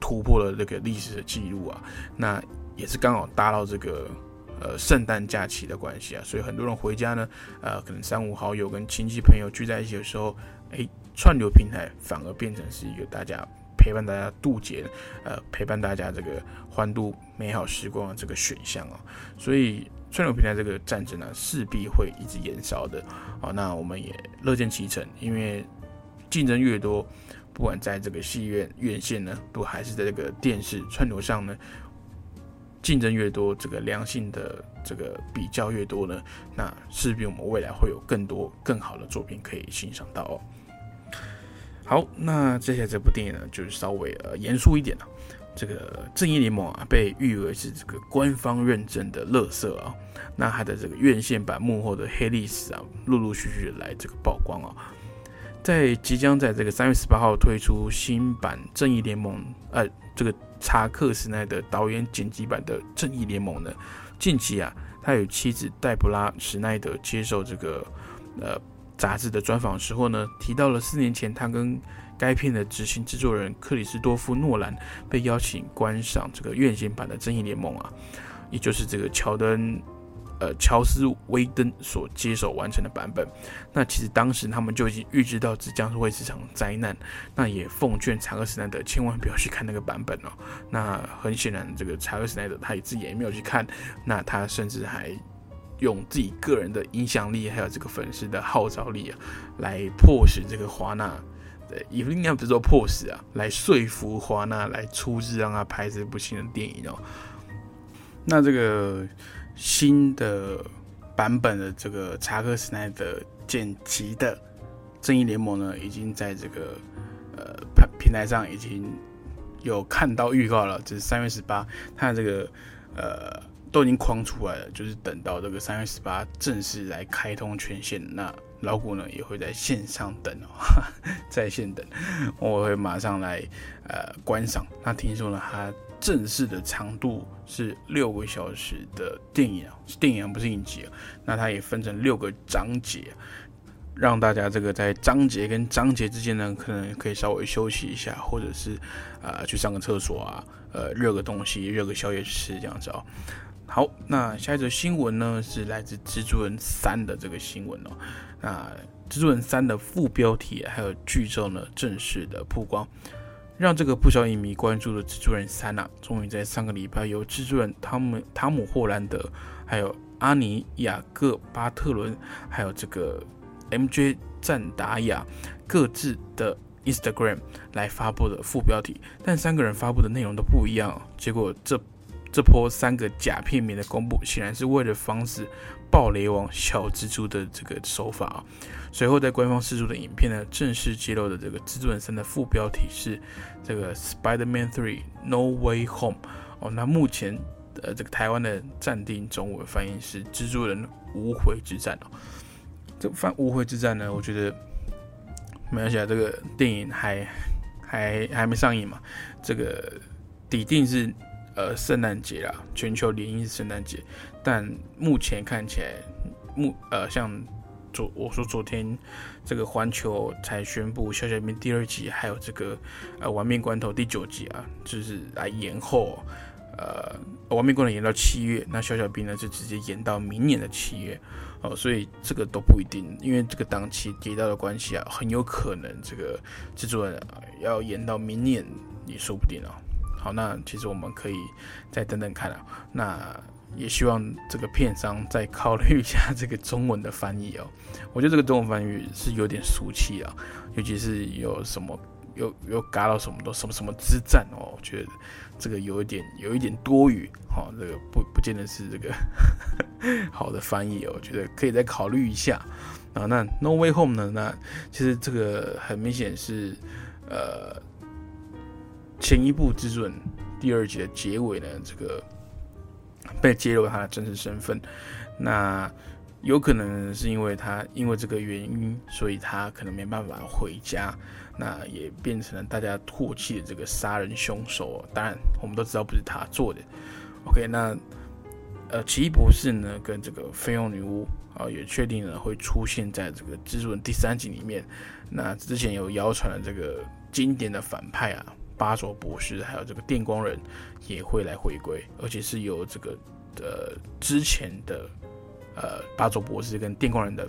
突破了这个历史的记录啊。那也是刚好搭到这个呃圣诞假期的关系啊，所以很多人回家呢，呃，可能三五好友跟亲戚朋友聚在一起的时候，哎，串流平台反而变成是一个大家陪伴大家渡劫，呃，陪伴大家这个欢度美好时光的这个选项啊，所以。串流平台这个战争呢，势必会一直延烧的，好，那我们也乐见其成，因为竞争越多，不管在这个戏院院线呢，都还是在这个电视串流上呢，竞争越多，这个良性的这个比较越多呢，那势必我们未来会有更多更好的作品可以欣赏到哦。好，那接下来这部电影呢，就是稍微呃严肃一点了。这个正义联盟啊，被誉为是这个官方认证的乐色啊。那它的这个院线版幕后的黑历史啊，陆陆续续的来这个曝光啊。在即将在这个三月十八号推出新版正义联盟，呃，这个查克斯奈的导演剪辑版的正义联盟呢，近期啊，他与妻子黛布拉史奈德接受这个呃杂志的专访时候呢，提到了四年前他跟该片的执行制作人克里斯多夫·诺兰被邀请观赏这个院线版的《正义联盟》啊，也就是这个乔登，呃，乔斯·威登所接手完成的版本。那其实当时他们就已经预知到这将会是场灾难，那也奉劝查克·斯奈德千万不要去看那个版本哦。那很显然，这个查克·斯奈德他自己也没有去看，那他甚至还用自己个人的影响力，还有这个粉丝的号召力啊，来迫使这个华纳。对，也应该不是说迫使啊，来说服华纳来出资让他拍这部新的电影哦。那这个新的版本的这个查克·斯奈德剪辑的《正义联盟》呢，已经在这个呃平平台上已经有看到预告了，就是三月十八，它这个呃都已经框出来了，就是等到这个三月十八正式来开通权限那。老谷呢也会在线上等哦，在线等，我会马上来呃观赏。那听说呢，它正式的长度是六个小时的电影啊，是电影不是影集。那它也分成六个章节，让大家这个在章节跟章节之间呢，可能可以稍微休息一下，或者是啊去上个厕所啊，呃热个东西，热个宵夜吃这样子哦。好，那下一则新闻呢是来自《蜘蛛人三》的这个新闻哦。那《蜘蛛人三》的副标题还有剧照呢正式的曝光，让这个不少影迷关注的《蜘蛛人三》啊，终于在上个礼拜由蜘蛛人汤姆汤姆霍兰德，还有阿尼雅各巴特伦，还有这个 MJ 赞达亚各自的 Instagram 来发布的副标题，但三个人发布的内容都不一样，结果这。这波三个假片名的公布，显然是为了防止暴雷王小蜘蛛的这个手法啊。随后在官方释出的影片呢，正式揭露的这个蜘蛛人三的副标题是这个 Spider-Man Three No Way Home 哦。那目前呃这个台湾的暂定中文翻译是蜘蛛人无悔之战哦。这翻无悔之战呢，我觉得没关系啊，这个电影还还还没上映嘛，这个底定是。呃圣诞节啦，全球联姻是圣诞节，但目前看起来，目呃像昨我说昨天这个环球才宣布《小小兵》第二集，还有这个呃《玩命关头》第九集啊，就是来延后。呃，亡命关头延到七月，那小小兵呢就直接延到明年的七月，哦，所以这个都不一定，因为这个档期跌到的关系啊，很有可能这个制作人要延到明年也说不定哦。好，那其实我们可以再等等看啊，那也希望这个片商再考虑一下这个中文的翻译哦。我觉得这个中文翻译是有点俗气啊，尤其是有什么。又又嘎到什么都什么什么之战哦，我觉得这个有一点有一点多余，哈，这个不不见得是这个 好的翻译，我觉得可以再考虑一下啊。那 No Way Home 呢？那其实这个很明显是呃前一部之准第二集的结尾呢，这个被揭露他的真实身份，那有可能是因为他因为这个原因，所以他可能没办法回家。那也变成了大家唾弃的这个杀人凶手。当然，我们都知道不是他做的。OK，那呃，奇异博士呢，跟这个绯红女巫啊，也确定了会出现在这个蜘蛛人第三集里面。那之前有谣传的这个经典的反派啊，八佐博士，还有这个电光人也会来回归，而且是由这个呃之前的呃八佐博士跟电光人的。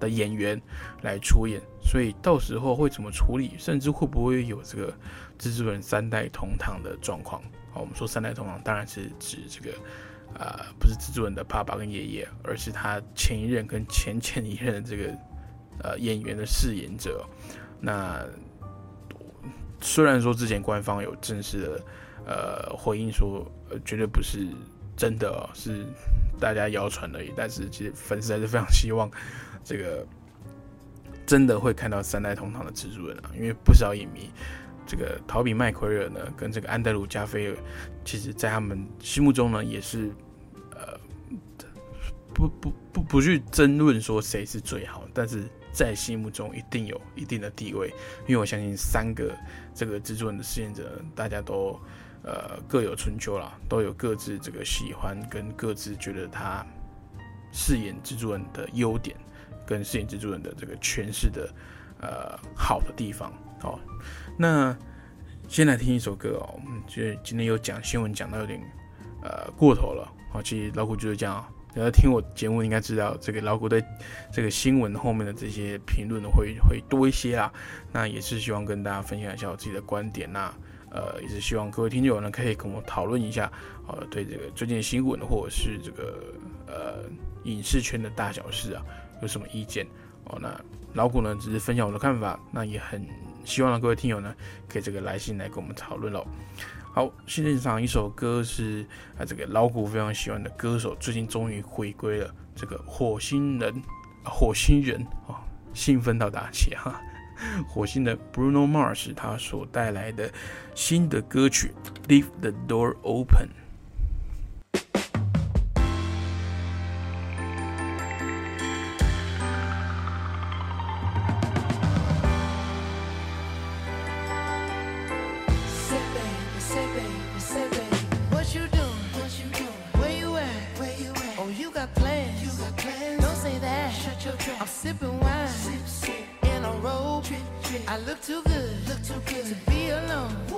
的演员来出演，所以到时候会怎么处理，甚至会不会有这个蜘蛛人三代同堂的状况？好，我们说三代同堂，当然是指这个啊，不是蜘蛛人的爸爸跟爷爷，而是他前一任跟前前一任的这个呃演员的饰演者。那虽然说之前官方有正式的呃回应说，呃，绝对不是真的，是大家谣传而已，但是其实粉丝还是非常希望。这个真的会看到三代同堂的蜘蛛人啊，因为不少影迷，这个陶比麦奎尔呢，跟这个安德鲁加菲尔，其实在他们心目中呢，也是呃不不不不去争论说谁是最好，但是在心目中一定有一定的地位，因为我相信三个这个蜘蛛人的饰演者，大家都呃各有春秋啦，都有各自这个喜欢跟各自觉得他饰演蜘蛛人的优点。跟饰演蜘蛛人的这个诠释的，呃，好的地方哦。那先来听一首歌哦。我们就今天有讲新闻讲到有点呃过头了。好，其实老古就是这样。大家听我节目应该知道，这个老古在这个新闻后面的这些评论会会多一些啦。那也是希望跟大家分享一下我自己的观点。那呃，也是希望各位听众呢可以跟我讨论一下，呃，对这个最近新闻或者是这个呃影视圈的大小事啊。有什么意见哦？那老古呢，只是分享我的看法，那也很希望各位听友呢，可以这个来信来跟我们讨论喽。好，现场一首歌是啊，这个老古非常喜欢的歌手，最近终于回归了，这个火星人，火星人啊，兴奋到打起哈，火星的 Bruno Mars 他所带来的新的歌曲《Leave the Door Open》。alone.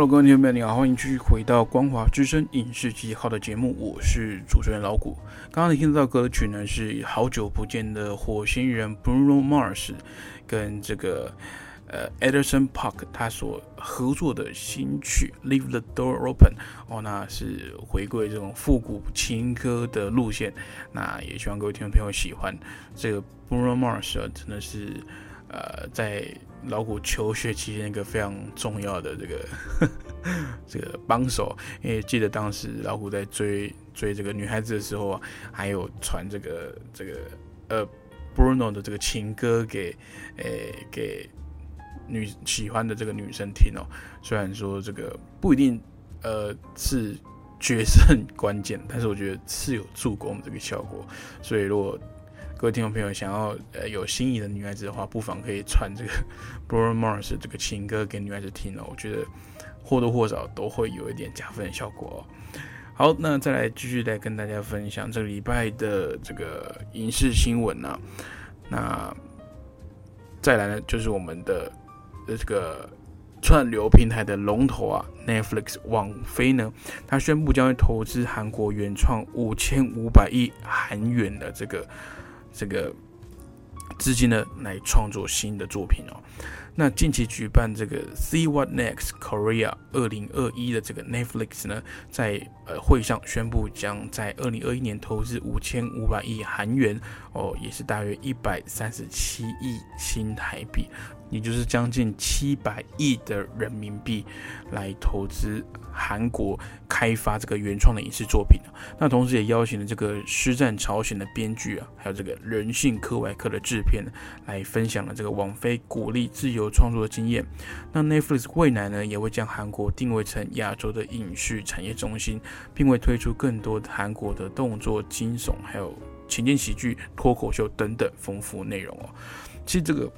Hello，各位听众朋友，你好，欢迎继续回到光华之声影视记号的节目，我是主持人老谷。刚刚你听到歌曲呢，是好久不见的火星人 Bruno Mars 跟这个呃 Edison Park 他所合作的新曲 Leave the Door Open 哦，那是回归这种复古情歌的路线。那也希望各位听众朋友喜欢这个 Bruno Mars，啊真的是呃在。老虎求学期间一个非常重要的这个呵呵 这个帮手，因为记得当时老虎在追追这个女孩子的时候啊，还有传这个这个呃 Bruno 的这个情歌给诶给女喜欢的这个女生听哦。虽然说这个不一定呃是决胜关键，但是我觉得是有助攻这个效果。所以如果各位听众朋友，想要呃有心仪的女孩子的话，不妨可以传这个 b r u n Mars 这个情歌给女孩子听哦。我觉得或多或少都会有一点加分的效果哦。好，那再来继续来跟大家分享这个礼拜的这个影视新闻啊。那再来呢，就是我们的这个串流平台的龙头啊，Netflix 网飞呢，它宣布将会投资韩国原创五千五百亿韩元的这个。这个资金呢，来创作新的作品哦。那近期举办这个 See What Next Korea 二零二一的这个 Netflix 呢，在呃会上宣布，将在二零二一年投资五千五百亿韩元哦，也是大约一百三十七亿新台币。也就是将近七百亿的人民币来投资韩国开发这个原创的影视作品那同时也邀请了这个《师战朝鲜》的编剧啊，还有这个人性课外课的制片来分享了这个网飞鼓励自由创作的经验。那 Netflix 未来呢，也会将韩国定位成亚洲的影视产业中心，并会推出更多的韩国的动作、惊悚、还有情景喜剧、脱口秀等等丰富内容哦。其实这个。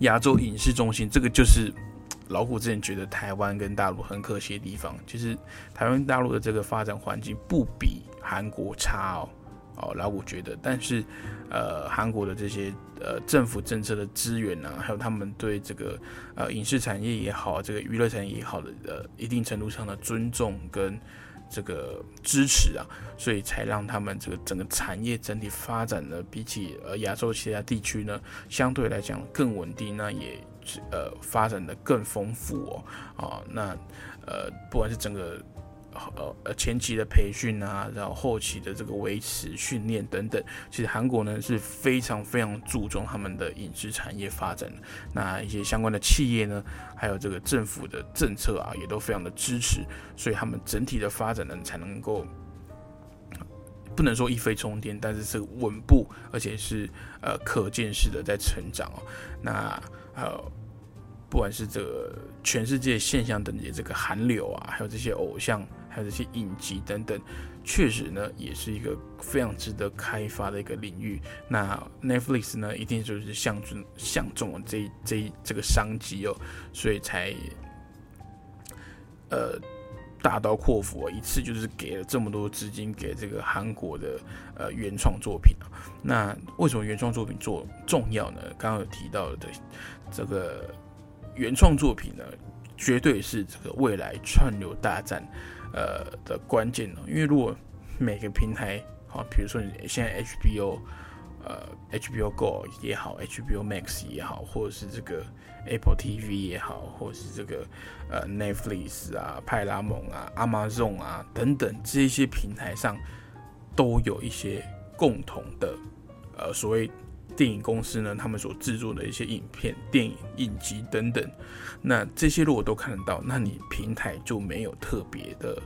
亚洲影视中心，这个就是老虎之前觉得台湾跟大陆很可惜的地方。其实台湾大陆的这个发展环境不比韩国差哦，哦，老虎觉得。但是，呃，韩国的这些呃政府政策的资源啊，还有他们对这个呃影视产业也好，这个娱乐产业也好的呃一定程度上的尊重跟。这个支持啊，所以才让他们这个整个产业整体发展呢，比起呃亚洲其他地区呢，相对来讲更稳定，那也呃发展的更丰富哦啊，那呃不管是整个。呃呃，前期的培训啊，然后后期的这个维持训练等等，其实韩国呢是非常非常注重他们的影视产业发展的。那一些相关的企业呢，还有这个政府的政策啊，也都非常的支持，所以他们整体的发展呢才能够不能说一飞冲天，但是是稳步，而且是呃可见式的在成长哦。那呃。不管是这个全世界现象等级这个韩流啊，还有这些偶像。还有这些影集等等，确实呢，也是一个非常值得开发的一个领域。那 Netflix 呢，一定就是相中相中了这这这个商机哦，所以才呃大刀阔斧，一次就是给了这么多资金给这个韩国的呃原创作品。那为什么原创作品做重要呢？刚刚有提到的这个原创作品呢，绝对是这个未来串流大战。呃的关键呢，因为如果每个平台，好，比如说你现在 HBO，呃，HBO Go 也好，HBO Max 也好，或者是这个 Apple TV 也好，或者是这个呃 Netflix 啊、派拉蒙啊、Amazon 啊等等这些平台上，都有一些共同的呃所谓电影公司呢，他们所制作的一些影片、电影、影集等等。那这些如果都看得到，那你平台就没有特别的，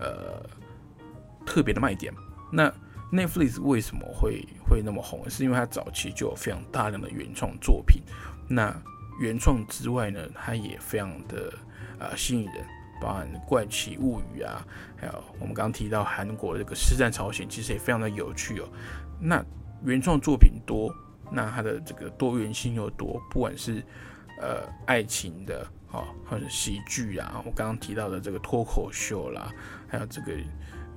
呃，特别的卖点。那 Netflix 为什么会会那么红？是因为它早期就有非常大量的原创作品。那原创之外呢，它也非常的呃吸引人，包含《怪奇物语》啊，还有我们刚刚提到韩国这个《师战朝鲜》，其实也非常的有趣哦。那原创作品多，那它的这个多元性又多，不管是呃，爱情的哦，或者喜剧啊，我刚刚提到的这个脱口秀啦，还有这个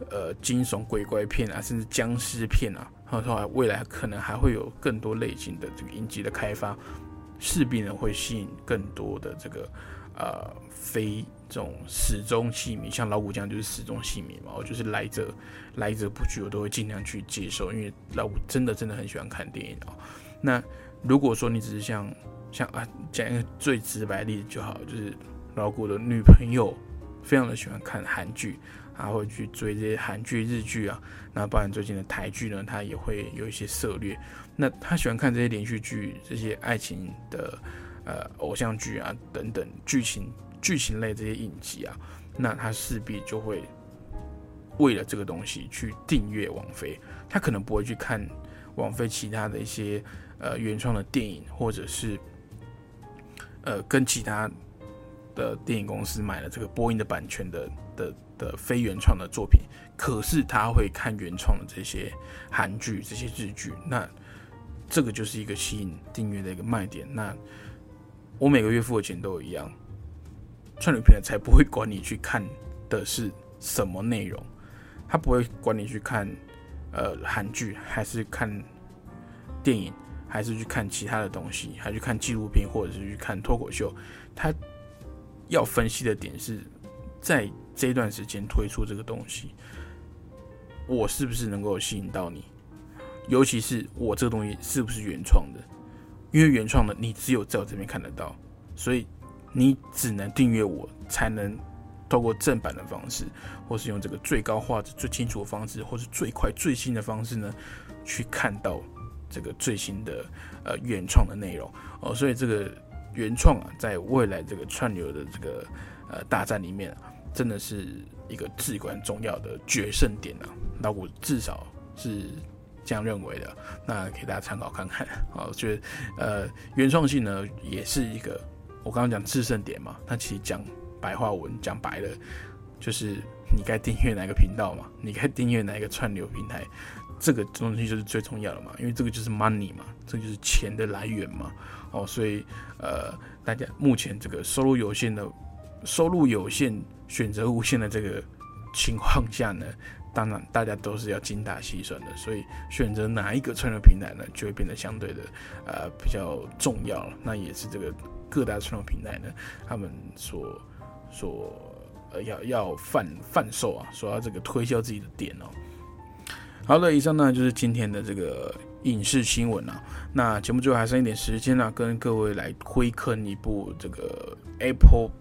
呃惊悚鬼怪片啊，甚至僵尸片啊，或者说未来可能还会有更多类型的这个影集的开发，势必呢会吸引更多的这个呃非这种始终戏迷，像老古这样就是始终戏迷嘛，我就是来者来者不拒，我都会尽量去接受，因为老古真的真的很喜欢看电影哦。那如果说你只是像像啊讲一个最直白的例子就好，就是老古的女朋友非常的喜欢看韩剧。他会去追这些韩剧、日剧啊，那不然最近的台剧呢，他也会有一些涉猎。那他喜欢看这些连续剧、这些爱情的呃偶像剧啊等等剧情剧情类这些影集啊，那他势必就会为了这个东西去订阅王菲。他可能不会去看王菲其他的一些呃原创的电影，或者是呃跟其他的电影公司买了这个播音的版权的的。的非原创的作品，可是他会看原创的这些韩剧、这些日剧，那这个就是一个吸引订阅的一个卖点。那我每个月付的钱都一样，串流平台才不会管你去看的是什么内容，他不会管你去看呃韩剧，还是看电影，还是去看其他的东西，还去看纪录片，或者是去看脱口秀，他要分析的点是在。这段时间推出这个东西，我是不是能够吸引到你？尤其是我这个东西是不是原创的？因为原创的你只有在我这边看得到，所以你只能订阅我，才能透过正版的方式，或是用这个最高画质、最清楚的方式，或是最快最新的方式呢，去看到这个最新的呃原创的内容哦。所以这个原创啊，在未来这个串流的这个呃大战里面。真的是一个至关重要的决胜点啊！那我至少是这样认为的。那给大家参考看看啊。我觉得，呃，原创性呢，也是一个我刚刚讲制胜点嘛。那其实讲白话文，讲白了，就是你该订阅哪个频道嘛，你该订阅哪一个串流平台，这个东西就是最重要的嘛。因为这个就是 money 嘛，这就是钱的来源嘛。哦，所以呃，大家目前这个收入有限的。收入有限、选择无限的这个情况下呢，当然大家都是要精打细算的，所以选择哪一个串流平台呢，就会变得相对的呃比较重要了。那也是这个各大串流平台呢，他们所所呃要要贩贩售啊，说要这个推销自己的店哦。好的，以上呢就是今天的这个影视新闻啊。那节目最后还剩一点时间呢，跟各位来推坑一部这个 Apple。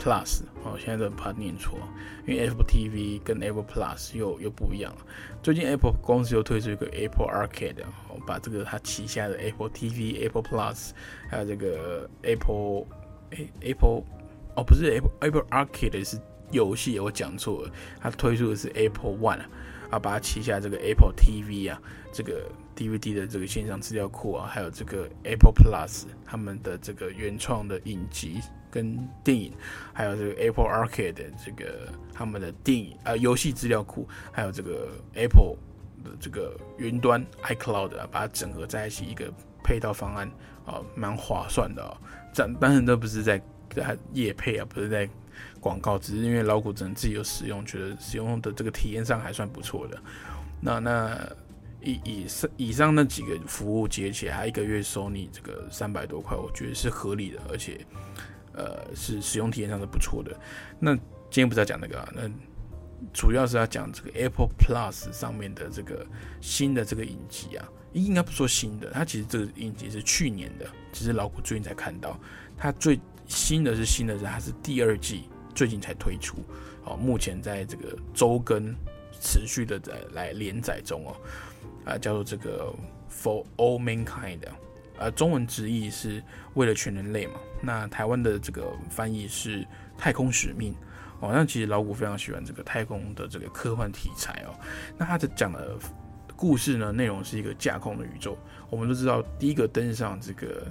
Plus 哦，现在都怕念错，因为 Apple TV 跟 Apple Plus 又又不一样了。最近 Apple 公司又推出一个 Apple Arcade，哦，把这个它旗下的 Apple TV、Apple Plus，还有这个 Apple 诶 Apple 哦，不是 Apple Apple Arcade 是游戏，我讲错了，它推出的是 Apple One 啊，把它旗下这个 Apple TV 啊，这个 DVD 的这个线上资料库啊，还有这个 Apple Plus 他们的这个原创的影集。跟电影，还有这个 Apple Arcade 的这个他们的电影呃游戏资料库，还有这个 Apple 的这个云端 iCloud 啊，把它整合在一起一个配套方案啊，蛮划算的啊。这当然都不是在在业配啊，不是在广告，只是因为老古真自己有使用，觉得使用的这个体验上还算不错的。那那以以上以上那几个服务结起来，一个月收你这个三百多块，我觉得是合理的，而且。呃，是使用体验上是不错的。那今天不是要讲那个，啊那主要是要讲这个 Apple Plus 上面的这个新的这个影集啊，应该不说新的，它其实这个影集是去年的，只是老古最近才看到。它最新的是新的是它是第二季最近才推出，哦，目前在这个周更持续的在来连载中哦，啊，叫做这个 For All Mankind。呃，中文直译是为了全人类嘛？那台湾的这个翻译是太空使命哦。那其实老古非常喜欢这个太空的这个科幻题材哦。那他的讲的故事呢，内容是一个架空的宇宙。我们都知道，第一个登上这个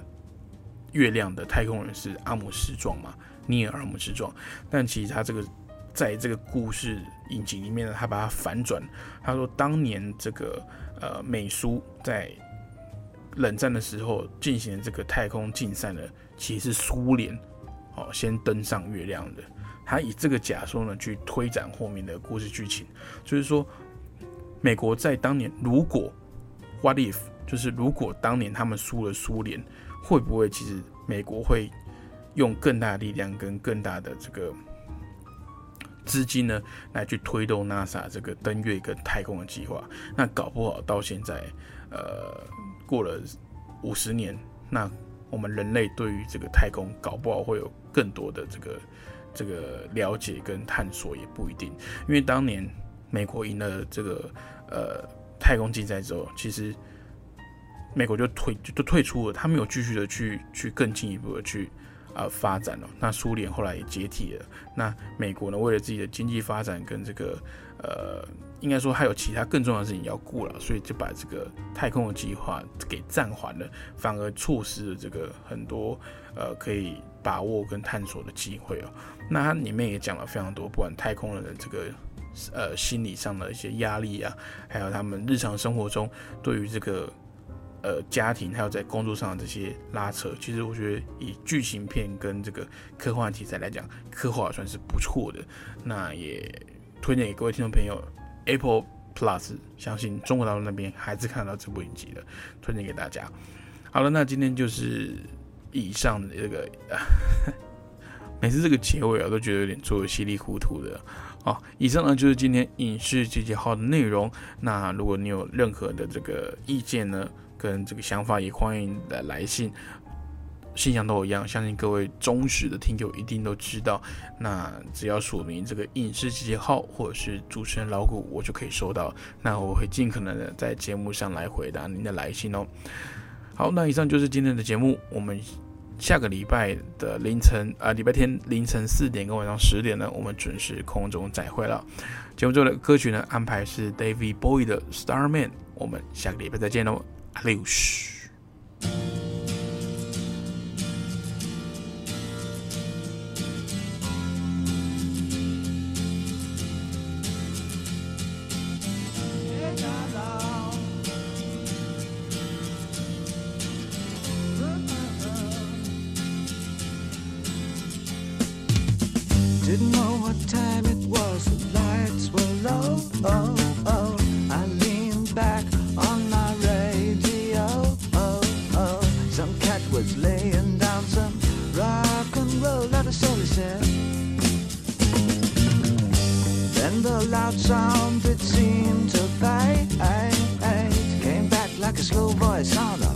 月亮的太空人是阿姆斯壮嘛，尼尔阿姆斯壮。但其实他这个在这个故事引擎里面呢，他把它反转。他说，当年这个呃美苏在冷战的时候进行这个太空竞赛呢，其实是苏联哦先登上月亮的。他以这个假说呢去推展后面的故事剧情，就是说，美国在当年如果 What if 就是如果当年他们输了苏联，会不会其实美国会用更大的力量跟更大的这个资金呢，来去推动 NASA 这个登月跟太空的计划。那搞不好到现在，呃，过了五十年，那我们人类对于这个太空搞不好会有更多的这个这个了解跟探索，也不一定。因为当年美国赢了这个呃太空竞赛之后，其实美国就退就退出了，他没有继续的去去更进一步的去。呃，发展了。那苏联后来也解体了。那美国呢，为了自己的经济发展跟这个，呃，应该说还有其他更重要的事情要顾了，所以就把这个太空的计划给暂缓了，反而错失了这个很多呃可以把握跟探索的机会哦。那它里面也讲了非常多，不管太空人的这个呃心理上的一些压力啊，还有他们日常生活中对于这个。呃，家庭还有在工作上的这些拉扯，其实我觉得以剧情片跟这个科幻题材来讲，刻画算是不错的。那也推荐给各位听众朋友，Apple Plus，相信中国大陆那边还是看到这部影集的，推荐给大家。好了，那今天就是以上的这个，每次这个结尾啊，都觉得有点做的稀里糊涂的。好，以上呢就是今天影视集结号的内容。那如果你有任何的这个意见呢？跟这个想法也欢迎来来信，信箱都一样，相信各位忠实的听友一定都知道。那只要署名这个影视集结号或者是主持人老谷，我就可以收到。那我会尽可能的在节目上来回答您的来信哦。好，那以上就是今天的节目，我们下个礼拜的凌晨啊，礼拜天凌晨四点跟晚上十点呢，我们准时空中再会了。节目中的歌曲呢，安排是 David Bowie 的 Starman，我们下个礼拜再见喽。Adeus. Didn't know what time it was, the lights were low. Oh, loud sound that seemed to fade came back like a slow voice on